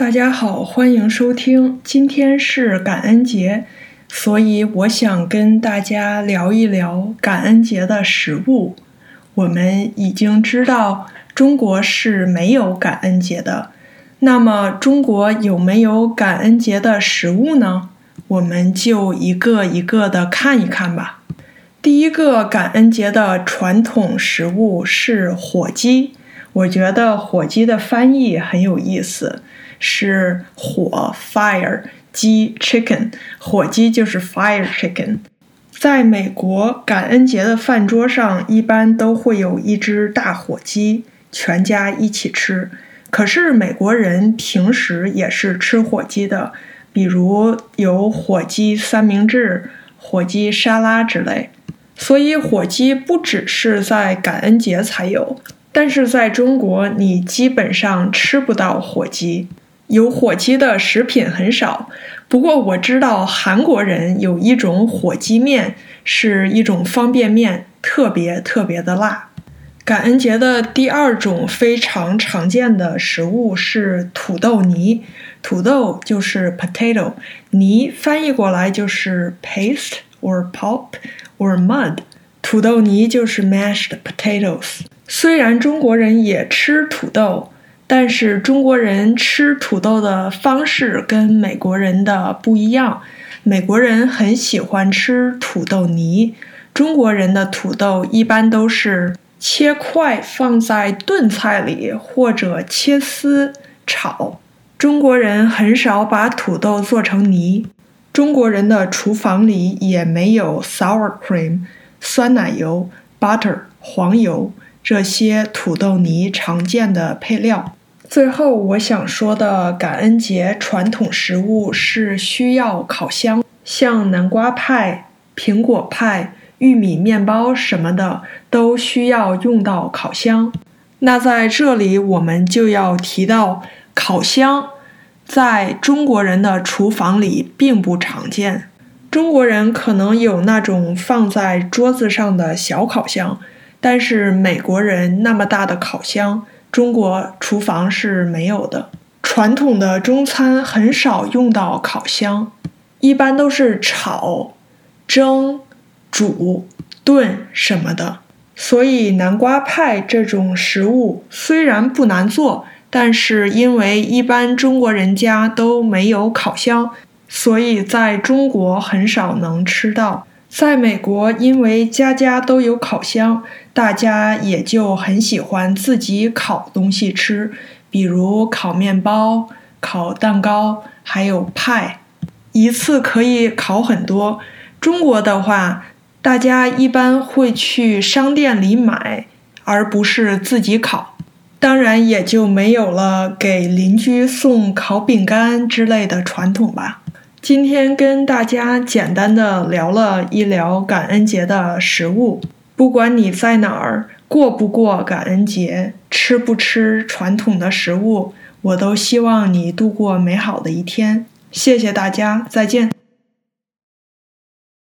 大家好，欢迎收听。今天是感恩节，所以我想跟大家聊一聊感恩节的食物。我们已经知道中国是没有感恩节的，那么中国有没有感恩节的食物呢？我们就一个一个的看一看吧。第一个感恩节的传统食物是火鸡，我觉得火鸡的翻译很有意思。是火 fire 鸡 chicken 火鸡就是 fire chicken。在美国，感恩节的饭桌上一般都会有一只大火鸡，全家一起吃。可是美国人平时也是吃火鸡的，比如有火鸡三明治、火鸡沙拉之类。所以火鸡不只是在感恩节才有，但是在中国你基本上吃不到火鸡。有火鸡的食品很少，不过我知道韩国人有一种火鸡面，是一种方便面，特别特别的辣。感恩节的第二种非常常见的食物是土豆泥，土豆就是 potato，泥翻译过来就是 paste or pulp or mud，土豆泥就是 mashed potatoes。虽然中国人也吃土豆。但是中国人吃土豆的方式跟美国人的不一样。美国人很喜欢吃土豆泥，中国人的土豆一般都是切块放在炖菜里，或者切丝炒。中国人很少把土豆做成泥。中国人的厨房里也没有 sour cream 酸奶油、butter 黄油这些土豆泥常见的配料。最后，我想说的感恩节传统食物是需要烤箱，像南瓜派、苹果派、玉米面包什么的都需要用到烤箱。那在这里，我们就要提到烤箱，在中国人的厨房里并不常见。中国人可能有那种放在桌子上的小烤箱，但是美国人那么大的烤箱。中国厨房是没有的，传统的中餐很少用到烤箱，一般都是炒、蒸、煮、炖什么的。所以南瓜派这种食物虽然不难做，但是因为一般中国人家都没有烤箱，所以在中国很少能吃到。在美国，因为家家都有烤箱，大家也就很喜欢自己烤东西吃，比如烤面包、烤蛋糕，还有派，一次可以烤很多。中国的话，大家一般会去商店里买，而不是自己烤，当然也就没有了给邻居送烤饼干之类的传统吧。今天跟大家简单的聊了一聊感恩节的食物。不管你在哪儿过不过感恩节，吃不吃传统的食物，我都希望你度过美好的一天。谢谢大家，再见。